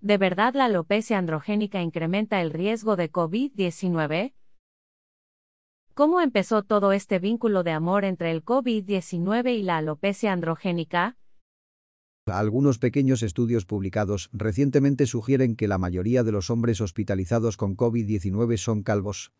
¿De verdad la alopecia androgénica incrementa el riesgo de COVID-19? ¿Cómo empezó todo este vínculo de amor entre el COVID-19 y la alopecia androgénica? Algunos pequeños estudios publicados recientemente sugieren que la mayoría de los hombres hospitalizados con COVID-19 son calvos.